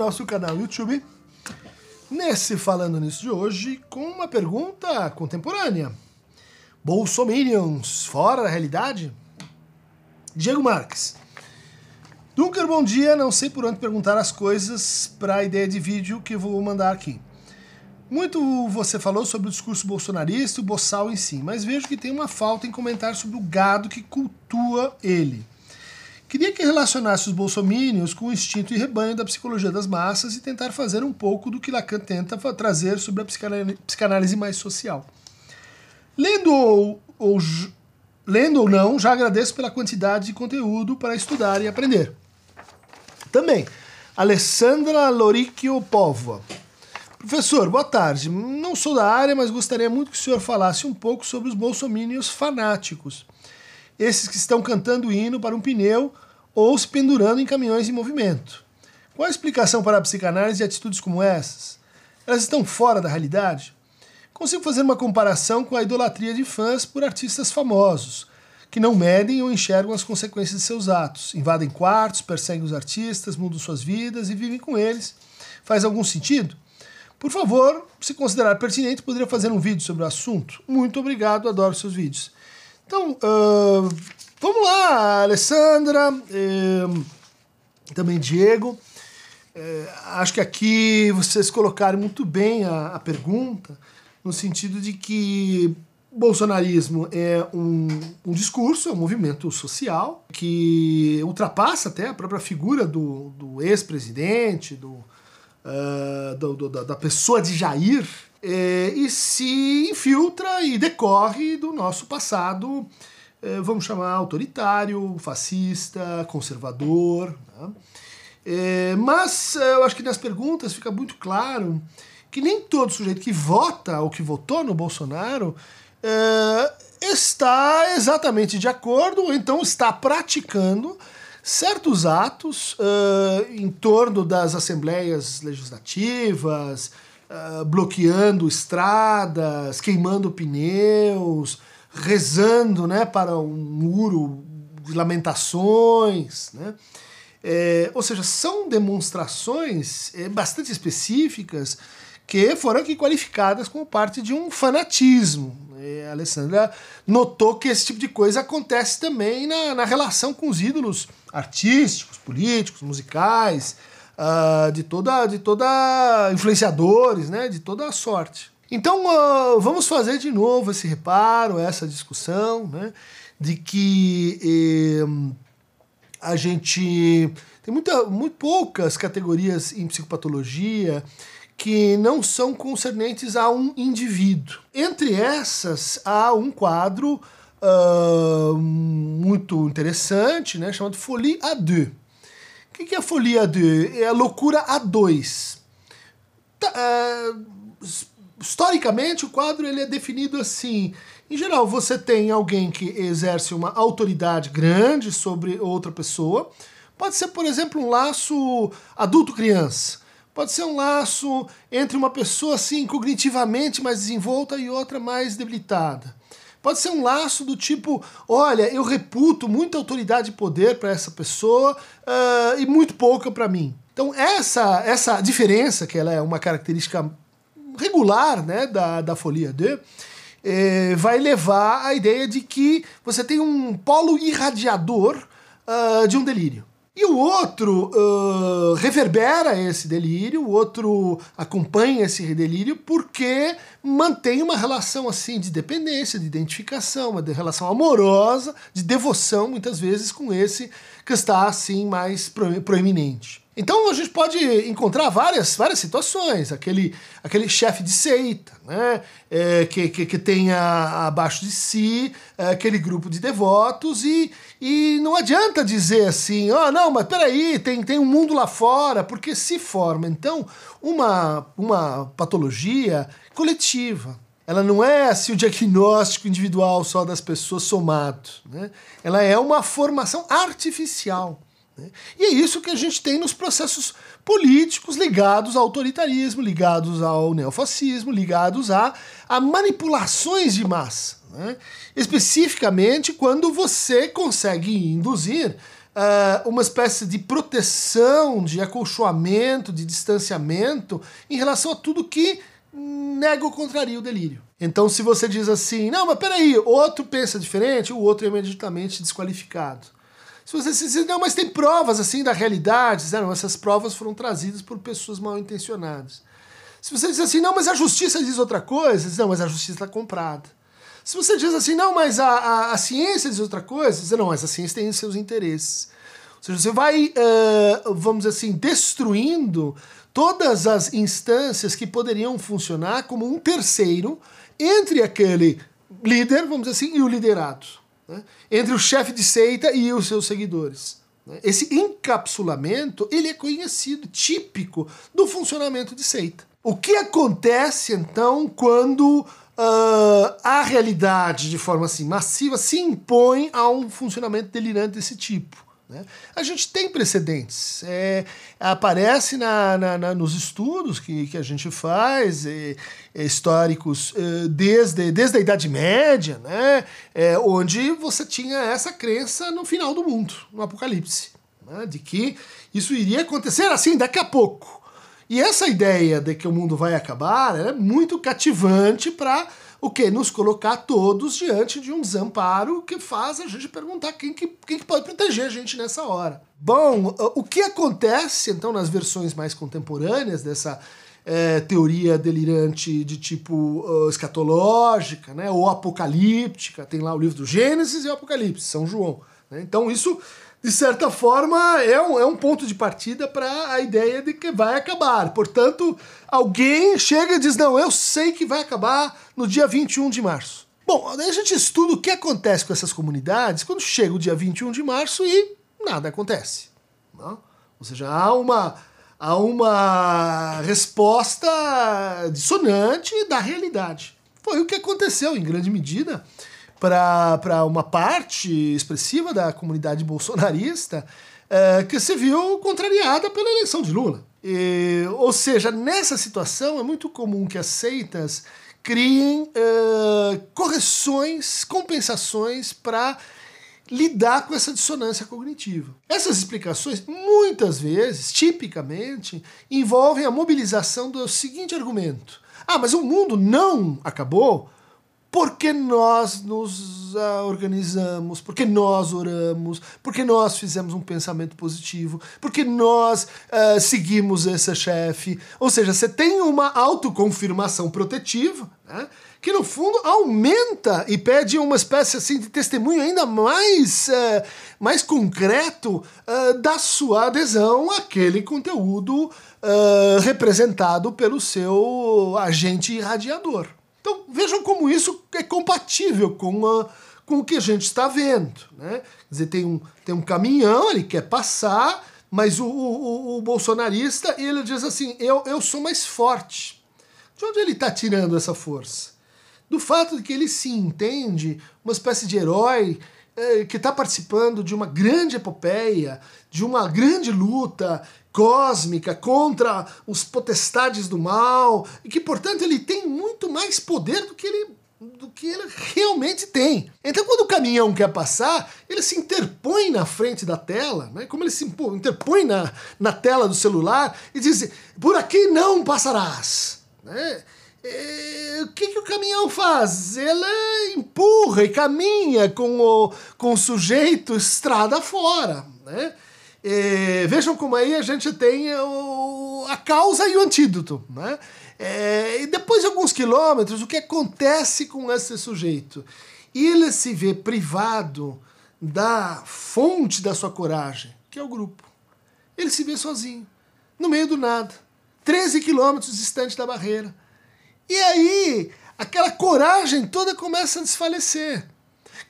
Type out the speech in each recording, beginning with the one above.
nosso canal YouTube. Nesse Falando Nisso de hoje, com uma pergunta contemporânea. Bolsominions, fora da realidade? Diego Marques. Dunker, bom dia. Não sei por onde perguntar as coisas para a ideia de vídeo que vou mandar aqui. Muito você falou sobre o discurso bolsonarista o boçal em si, mas vejo que tem uma falta em comentar sobre o gado que cultua ele. Queria que relacionasse os bolsomínios com o instinto e rebanho da psicologia das massas e tentar fazer um pouco do que Lacan tenta trazer sobre a psicanálise mais social. Lendo ou, ou, lendo ou não, já agradeço pela quantidade de conteúdo para estudar e aprender. Também, Alessandra Loricchio Povoa. Professor, boa tarde. Não sou da área, mas gostaria muito que o senhor falasse um pouco sobre os bolsomínios fanáticos esses que estão cantando hino para um pneu ou se pendurando em caminhões em movimento. Qual a explicação para a psicanálise de atitudes como essas? Elas estão fora da realidade? Consigo fazer uma comparação com a idolatria de fãs por artistas famosos, que não medem ou enxergam as consequências de seus atos, invadem quartos, perseguem os artistas, mudam suas vidas e vivem com eles. Faz algum sentido? Por favor, se considerar pertinente, poderia fazer um vídeo sobre o assunto. Muito obrigado, adoro seus vídeos. Então, uh, vamos lá, Alessandra, eh, também Diego. Eh, acho que aqui vocês colocaram muito bem a, a pergunta, no sentido de que bolsonarismo é um, um, discurso, é um movimento social que ultrapassa até a própria figura do, do ex-presidente, do, uh, do, do, da pessoa de Jair, é, e se infiltra e decorre do nosso passado, é, vamos chamar autoritário, fascista, conservador. Né? É, mas eu acho que nas perguntas fica muito claro que nem todo sujeito que vota ou que votou no Bolsonaro é, está exatamente de acordo ou então está praticando certos atos uh, em torno das assembleias legislativas, uh, bloqueando estradas, queimando pneus, rezando né, para um muro de lamentações. Né? É, ou seja, são demonstrações é, bastante específicas que foram aqui qualificadas como parte de um fanatismo. E a Alessandra notou que esse tipo de coisa acontece também na, na relação com os ídolos artísticos, políticos, musicais, uh, de toda, de toda influenciadores, né, de toda a sorte. Então uh, vamos fazer de novo esse reparo, essa discussão, né, de que eh, a gente tem muita, muito poucas categorias em psicopatologia que não são concernentes a um indivíduo. Entre essas, há um quadro uh, muito interessante, né, chamado Folie à deux. O que é a Folie à deux? É a loucura a dois. Tá, uh, historicamente, o quadro ele é definido assim. Em geral, você tem alguém que exerce uma autoridade grande sobre outra pessoa. Pode ser, por exemplo, um laço adulto-criança Pode ser um laço entre uma pessoa assim cognitivamente mais desenvolta e outra mais debilitada. Pode ser um laço do tipo, olha, eu reputo muita autoridade e poder para essa pessoa uh, e muito pouca para mim. Então essa essa diferença, que ela é uma característica regular né, da, da folia D, eh, vai levar à ideia de que você tem um polo irradiador uh, de um delírio. E o outro uh, reverbera esse delírio, o outro acompanha esse delírio porque mantém uma relação assim de dependência, de identificação, uma relação amorosa, de devoção muitas vezes com esse que está assim mais proeminente. Então a gente pode encontrar várias, várias situações. Aquele, aquele chefe de seita, né? É, que, que, que tem abaixo de si é, aquele grupo de devotos e, e não adianta dizer assim, ó, oh, não, mas peraí, tem, tem um mundo lá fora, porque se forma então uma, uma patologia coletiva. Ela não é assim o diagnóstico individual só das pessoas somado. Né? Ela é uma formação artificial. Né? E é isso que a gente tem nos processos políticos ligados ao autoritarismo, ligados ao neofascismo, ligados a, a manipulações de massa. Né? Especificamente quando você consegue induzir uh, uma espécie de proteção, de acolchoamento, de distanciamento em relação a tudo que nega ou contraria o delírio. Então, se você diz assim, não, mas peraí, outro pensa diferente, o outro é imediatamente desqualificado. Se você diz, não, mas tem provas assim da realidade, não, essas provas foram trazidas por pessoas mal intencionadas. Se você diz assim, não, mas a justiça diz outra coisa, diz, não, mas a justiça está comprada. Se você diz assim, não, mas a, a, a ciência diz outra coisa, diz, não, mas a ciência tem seus interesses. Ou seja, você vai, uh, vamos dizer assim, destruindo todas as instâncias que poderiam funcionar como um terceiro entre aquele líder, vamos dizer assim, e o liderado. Né? Entre o chefe de seita e os seus seguidores. Né? Esse encapsulamento ele é conhecido, típico do funcionamento de seita. O que acontece então quando uh, a realidade, de forma assim massiva, se impõe a um funcionamento delirante desse tipo? Né? A gente tem precedentes. É, aparece na, na, na, nos estudos que, que a gente faz, é, é, históricos, é, desde, desde a Idade Média, né? É, onde você tinha essa crença no final do mundo, no Apocalipse, né? de que isso iria acontecer assim daqui a pouco. E essa ideia de que o mundo vai acabar é muito cativante para o que? Nos colocar todos diante de um desamparo que faz a gente perguntar quem que, quem que pode proteger a gente nessa hora. Bom, o que acontece então nas versões mais contemporâneas dessa é, teoria delirante de tipo uh, escatológica, né, ou apocalíptica, tem lá o livro do Gênesis e o Apocalipse, São João. Né? Então isso de certa forma, é um, é um ponto de partida para a ideia de que vai acabar. Portanto, alguém chega e diz: Não, eu sei que vai acabar no dia 21 de março. Bom, daí a gente estuda o que acontece com essas comunidades quando chega o dia 21 de março e nada acontece. Não? Ou seja, há uma, há uma resposta dissonante da realidade. Foi o que aconteceu, em grande medida, para uma parte expressiva da comunidade bolsonarista é, que se viu contrariada pela eleição de Lula. E, ou seja, nessa situação é muito comum que as seitas criem é, correções, compensações para lidar com essa dissonância cognitiva. Essas explicações, muitas vezes, tipicamente, envolvem a mobilização do seguinte argumento: ah, mas o mundo não acabou porque nós nos uh, organizamos, porque nós oramos, porque nós fizemos um pensamento positivo, porque nós uh, seguimos esse chefe. Ou seja, você tem uma autoconfirmação protetiva, né, que no fundo aumenta e pede uma espécie assim de testemunho ainda mais, uh, mais concreto da sua adesão àquele conteúdo representado pelo seu agente irradiador. Então vejam como isso é compatível com, a, com o que a gente está vendo. Né? Quer dizer, tem um, tem um caminhão, ele quer passar, mas o, o, o bolsonarista ele diz assim: eu, eu sou mais forte. De onde ele está tirando essa força? Do fato de que ele se entende uma espécie de herói é, que está participando de uma grande epopeia, de uma grande luta cósmica contra os potestades do mal, e que, portanto, ele tem muito mais poder do que ele do que ele realmente tem. Então, quando o caminhão quer passar, ele se interpõe na frente da tela, né? como ele se interpõe na, na tela do celular e diz: por aqui não passarás. Né? E, o que, que o caminhão faz? Ele empurra e caminha com o, com o sujeito estrada fora. Né? É, vejam como aí a gente tem o, a causa e o antídoto. Né? É, e depois de alguns quilômetros, o que acontece com esse sujeito? Ele se vê privado da fonte da sua coragem, que é o grupo. Ele se vê sozinho, no meio do nada, 13 quilômetros distante da barreira. E aí, aquela coragem toda começa a desfalecer,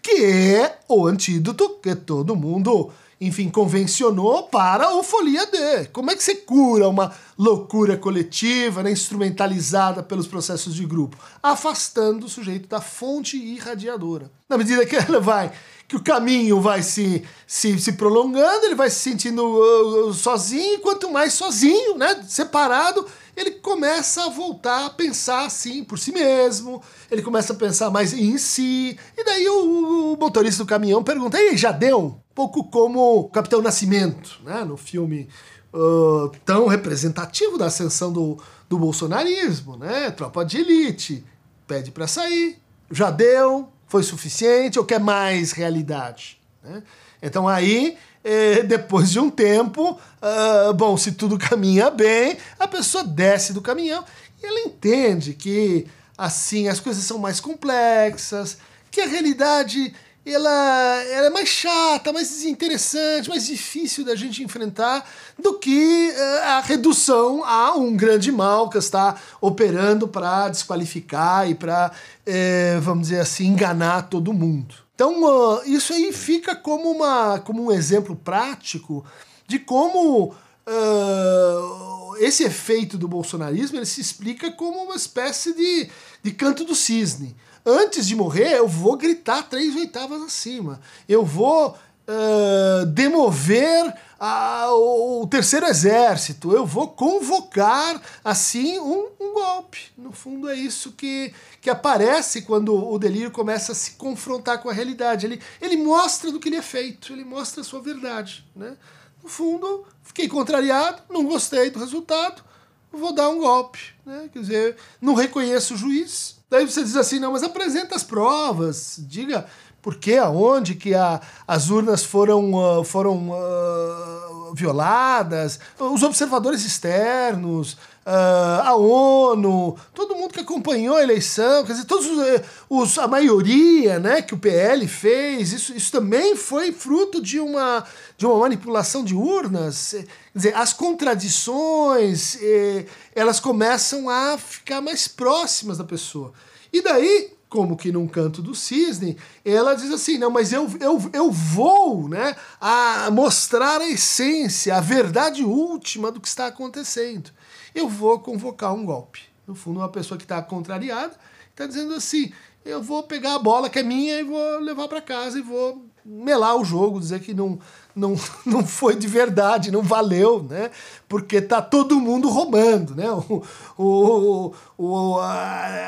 que é o antídoto que todo mundo enfim, convencionou para o Folia D. Como é que você cura uma loucura coletiva, né, instrumentalizada pelos processos de grupo? Afastando o sujeito da fonte irradiadora. Na medida que ela vai, que o caminho vai se, se, se prolongando, ele vai se sentindo uh, sozinho, e quanto mais sozinho, né, separado, ele começa a voltar a pensar assim por si mesmo, ele começa a pensar mais em si, e daí o, o motorista do caminhão pergunta: Ei, já deu? pouco como Capitão Nascimento, né? no filme uh, tão representativo da ascensão do, do bolsonarismo, né? Tropa de elite, pede para sair, já deu, foi suficiente ou quer mais realidade? Né? Então aí, eh, depois de um tempo, uh, bom, se tudo caminha bem, a pessoa desce do caminhão e ela entende que assim as coisas são mais complexas, que a realidade ela, ela é mais chata, mais desinteressante, mais difícil da gente enfrentar do que uh, a redução a um grande mal que está operando para desqualificar e para, eh, vamos dizer assim, enganar todo mundo. Então, uh, isso aí fica como, uma, como um exemplo prático de como uh, esse efeito do bolsonarismo ele se explica como uma espécie de, de canto do cisne antes de morrer, eu vou gritar três oitavas acima. Eu vou uh, demover a, o, o, terceiro exército. Eu vou convocar, assim, um, um, golpe. No fundo, é isso que, que aparece quando o delírio começa a se confrontar com a realidade. Ele, ele mostra do que ele é feito, ele mostra a sua verdade. Né? No fundo, fiquei contrariado, não gostei do resultado, vou dar um golpe. Né? Quer dizer, não reconheço o juiz, Daí você diz assim, não, mas apresenta as provas, diga por que, aonde que a, as urnas foram, uh, foram uh, violadas, os observadores externos, uh, a ONU, todo mundo que acompanhou a eleição, quer dizer, todos os, eh, os, a maioria né, que o PL fez, isso, isso também foi fruto de uma, de uma manipulação de urnas. Quer dizer, as contradições, eh, elas começam a ficar mais próximas da pessoa. E daí, como que num canto do cisne, ela diz assim, não, mas eu, eu, eu vou né, a mostrar a essência, a verdade última do que está acontecendo eu vou convocar um golpe. No fundo, uma pessoa que está contrariada está dizendo assim: eu vou pegar a bola que é minha e vou levar para casa e vou melar o jogo, dizer que não, não, não foi de verdade, não valeu, né? Porque tá todo mundo roubando, né? O, o, o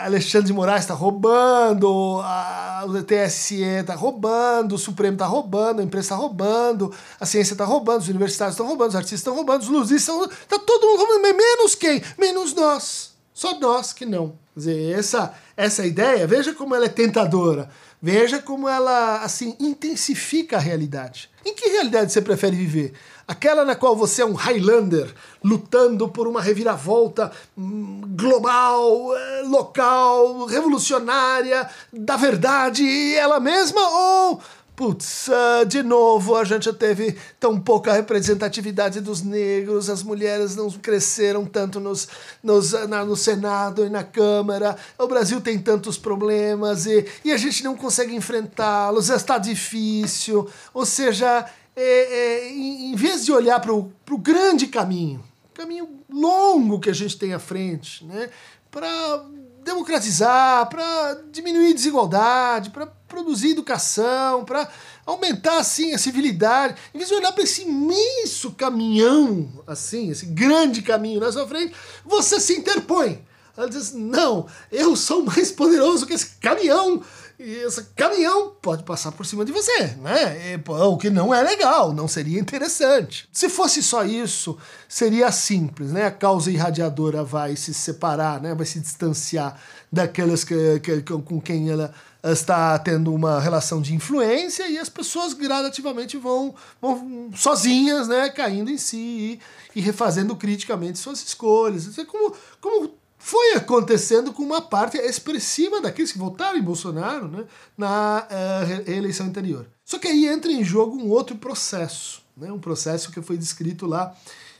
Alexandre de Moraes está roubando, a, o TSE está roubando, o Supremo está roubando, a imprensa está roubando, a ciência está roubando, os universitários estão roubando, os artistas estão roubando, os luzistas estão tá todo mundo roubando, menos quem? Menos nós. Só nós que não. Quer dizer, essa, essa ideia, veja como ela é tentadora. Veja como ela assim intensifica a realidade. Em que realidade você prefere viver? Aquela na qual você é um Highlander lutando por uma reviravolta hum, global, eh, local, revolucionária, da verdade ela mesma? Ou Putz, uh, de novo a gente teve tão pouca representatividade dos negros, as mulheres não cresceram tanto nos, nos, na, no Senado e na Câmara, o Brasil tem tantos problemas e, e a gente não consegue enfrentá-los, está difícil. Ou seja, é, é, em, em vez de olhar para o grande caminho, caminho longo que a gente tem à frente, né, para democratizar, para diminuir desigualdade, para produzir educação, para aumentar assim a civilidade, em vez de olhar para esse imenso caminhão, assim, esse grande caminho na sua frente, você se interpõe. Ela diz: Não, eu sou mais poderoso que esse caminhão e esse caminhão pode passar por cima de você, né? E, o que não é legal, não seria interessante. Se fosse só isso, seria simples, né? A causa irradiadora vai se separar, né? Vai se distanciar daquelas que, que, com quem ela está tendo uma relação de influência e as pessoas gradativamente vão, vão sozinhas, né? Caindo em si e, e refazendo criticamente suas escolhas. É como, como foi acontecendo com uma parte expressiva daqueles que votaram em Bolsonaro né, na uh, reeleição anterior. Só que aí entra em jogo um outro processo, né, um processo que foi descrito lá.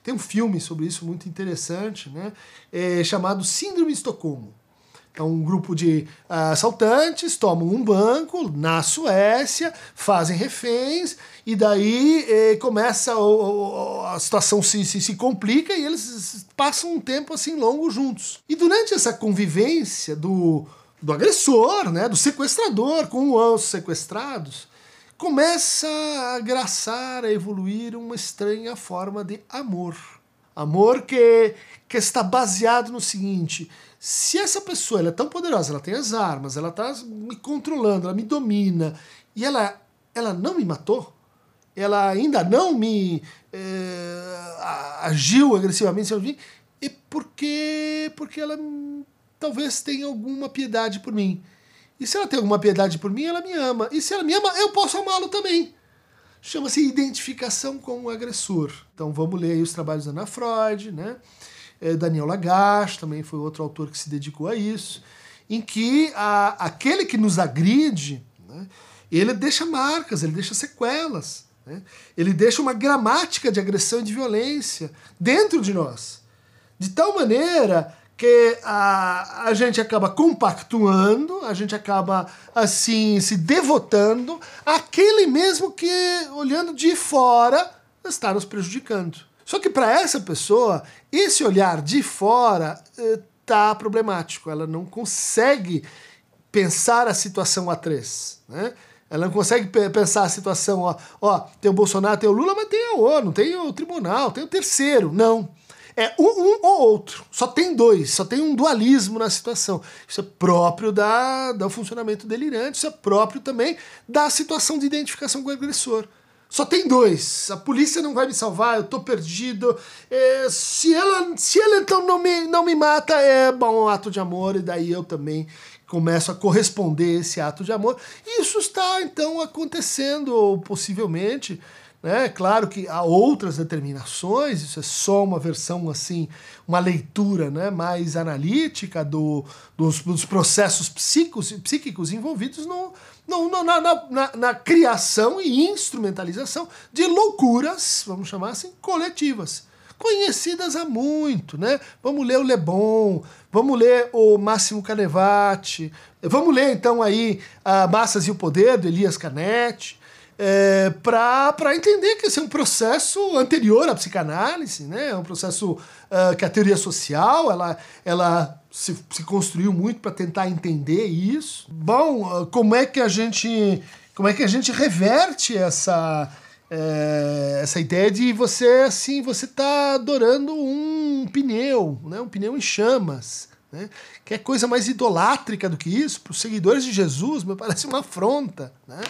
Tem um filme sobre isso muito interessante, né, é, chamado Síndrome de Estocolmo. Então, um grupo de uh, assaltantes tomam um banco na Suécia, fazem reféns, e daí eh, começa o, a situação se, se, se complica e eles passam um tempo assim longo juntos. E durante essa convivência do, do agressor, né, do sequestrador com os sequestrados, começa a graçar, a evoluir uma estranha forma de amor. Amor que, que está baseado no seguinte: se essa pessoa ela é tão poderosa, ela tem as armas, ela está me controlando, ela me domina, e ela, ela não me matou, ela ainda não me é, agiu agressivamente é porque, porque ela talvez tenha alguma piedade por mim. E se ela tem alguma piedade por mim, ela me ama. E se ela me ama, eu posso amá-lo também. Chama-se identificação com o agressor. Então vamos ler os trabalhos da Ana Freud, né? É, Daniel Lagache também foi outro autor que se dedicou a isso, em que a, aquele que nos agride, né, ele deixa marcas, ele deixa sequelas. Né? Ele deixa uma gramática de agressão e de violência dentro de nós. De tal maneira que a, a gente acaba compactuando, a gente acaba assim se devotando àquele mesmo que, olhando de fora, está nos prejudicando. Só que para essa pessoa, esse olhar de fora está eh, problemático. Ela não consegue pensar a situação a três. Né? Ela não consegue pensar a situação, ó, ó, tem o Bolsonaro, tem o Lula, mas tem a ONU, tem o tribunal, tem o terceiro. Não. É um, um, ou outro. Só tem dois, só tem um dualismo na situação. Isso é próprio da, do funcionamento delirante, isso é próprio também da situação de identificação com o agressor. Só tem dois. A polícia não vai me salvar, eu tô perdido. É, se, ela, se ela então não me, não me mata, é bom um ato de amor, e daí eu também começo a corresponder esse ato de amor. Isso está então acontecendo, possivelmente, né? Claro que há outras determinações, isso é só uma versão assim, uma leitura né, mais analítica do, dos, dos processos psíquicos, psíquicos envolvidos no, no, no na, na, na, criação e instrumentalização de loucuras, vamos chamar assim, coletivas. Conhecidas há muito, né? Vamos ler o Le Bon, vamos ler o Máximo Canevati, vamos ler então aí a Massas e o Poder, do Elias Canetti, é, para entender que esse é um processo anterior à psicanálise, né? é um processo uh, que a teoria social ela, ela se, se construiu muito para tentar entender isso. Bom, uh, como é que a gente como é que a gente reverte essa é, essa ideia de você assim você tá adorando um pneu, né? um pneu em chamas. Né? Que é coisa mais idolátrica do que isso, para os seguidores de Jesus, me parece uma afronta. Né?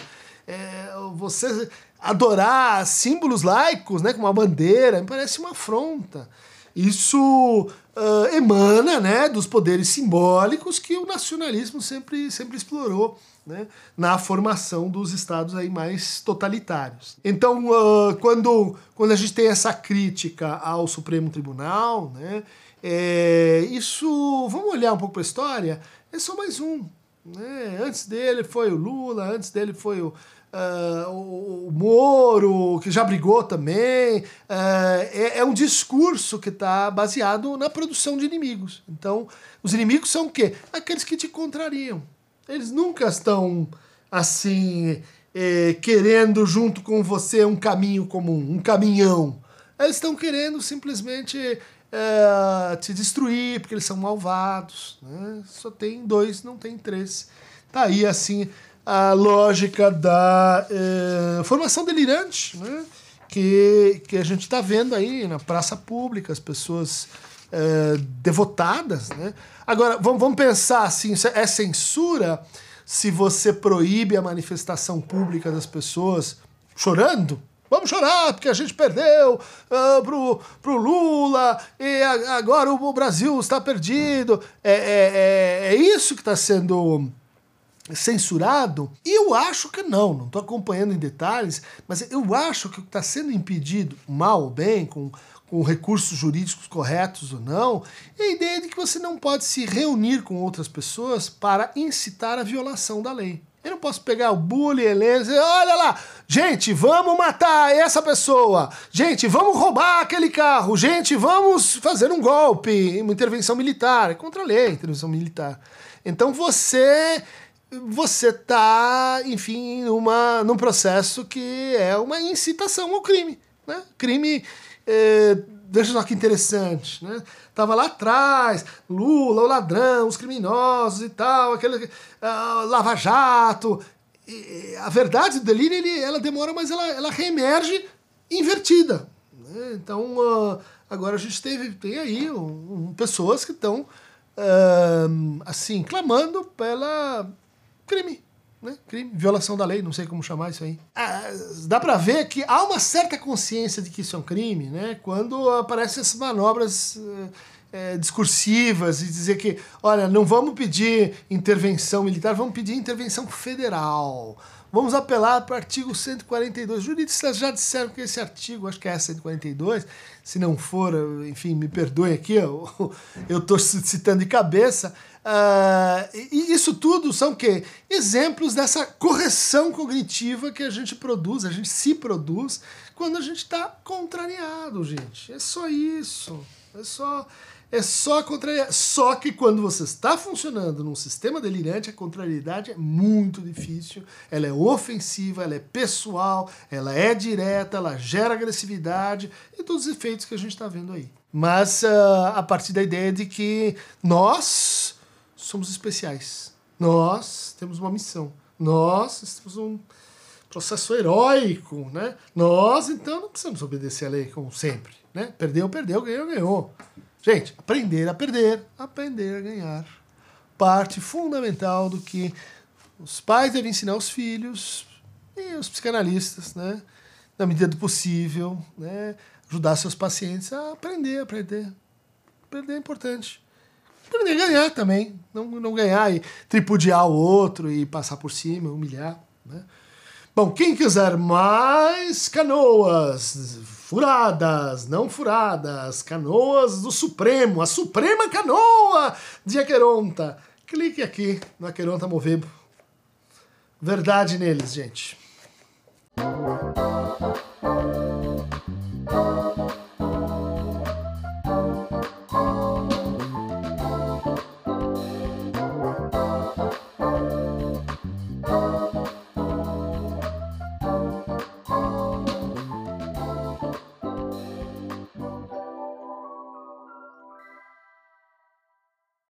é, você adorar símbolos laicos, né, como a bandeira, me parece uma afronta. Isso uh, emana né, dos poderes simbólicos que o nacionalismo sempre, sempre explorou né, na formação dos estados aí mais totalitários. Então, uh, quando, quando a gente tem essa crítica ao Supremo Tribunal, né, é, isso, vamos olhar um pouco para a história, é só mais um. Né? Antes dele foi o Lula, antes dele foi o, uh, o Moro, que já brigou também. Uh, é, é, um discurso que está baseado na produção de inimigos. Então, os inimigos são o quê? Aqueles que te contrariam. Eles nunca estão assim. Eh, querendo junto com você um caminho comum, um caminhão. Eles estão querendo simplesmente é, te destruir, porque eles são malvados. Né? Só tem dois, não tem três. Tá aí, assim, a lógica da é, formação delirante, né? que, que a gente está vendo aí na praça pública, as pessoas é, devotadas. Né? Agora, vamos, vamos pensar assim, é censura se você proíbe a manifestação pública das pessoas chorando? Vamos chorar porque a gente perdeu uh, pro, pro Lula e a, agora o, o, Brasil está perdido. É, é, é, é isso que está sendo censurado? Eu acho que não, não estou acompanhando em detalhes, mas eu acho que o que está sendo impedido, mal ou bem, com, com recursos jurídicos corretos ou não, é a ideia de que você não pode se reunir com outras pessoas para incitar a violação da lei. Eu não posso pegar o bullying, Helena, e dizer, olha lá, gente, vamos matar essa pessoa, gente, vamos roubar aquele carro, gente, vamos fazer um golpe, uma intervenção militar, é contra a lei, intervenção militar. Então você você tá, enfim, numa, num processo que é uma incitação ao crime, né? Crime é, Veja só que interessante, né? Tava lá atrás, Lula, o ladrão, os criminosos e tal, aquele uh, lava-jato. A verdade do delírio, ele, ela demora, mas ela, ela reemerge invertida. Né? Então, uh, agora a gente teve, tem aí um, um, pessoas que estão, uh, assim, clamando pela crime. Né? Crime, violação da lei, não sei como chamar isso aí. Ah, dá para ver que há uma certa consciência de que isso é um crime, né? Quando aparecem essas manobras é, discursivas e dizer que, olha, não vamos pedir intervenção militar, vamos pedir intervenção federal. Vamos apelar para o artigo 142. Os juristas já disseram que esse artigo, acho que é 142, se não for, enfim, me perdoem aqui, eu estou citando de cabeça, Uh, e isso tudo são que exemplos dessa correção cognitiva que a gente produz, a gente se produz quando a gente está contrariado, gente. É só isso. É só é só contrariar. Só que quando você está funcionando num sistema delirante, a contrariedade é muito difícil. Ela é ofensiva, ela é pessoal, ela é direta, ela gera agressividade e todos os efeitos que a gente está vendo aí. Mas uh, a partir da ideia de que nós somos especiais. Nós temos uma missão. Nós temos um processo heróico, né? Nós, então, não precisamos obedecer a lei como sempre, né? Perdeu, perdeu, ganhou, ganhou. Gente, aprender a perder, aprender a ganhar. Parte fundamental do que os pais devem ensinar aos filhos e os psicanalistas, né? Na medida do possível, né? Ajudar seus pacientes a aprender, aprender. Aprender é importante aprender a ganhar também. Não, não ganhar e tripudiar o outro e passar por cima, humilhar. Né? Bom, quem quiser mais canoas furadas, não furadas, canoas do Supremo, a Suprema Canoa de Aqueronta, clique aqui no Aqueronta Movebo. Verdade neles, gente.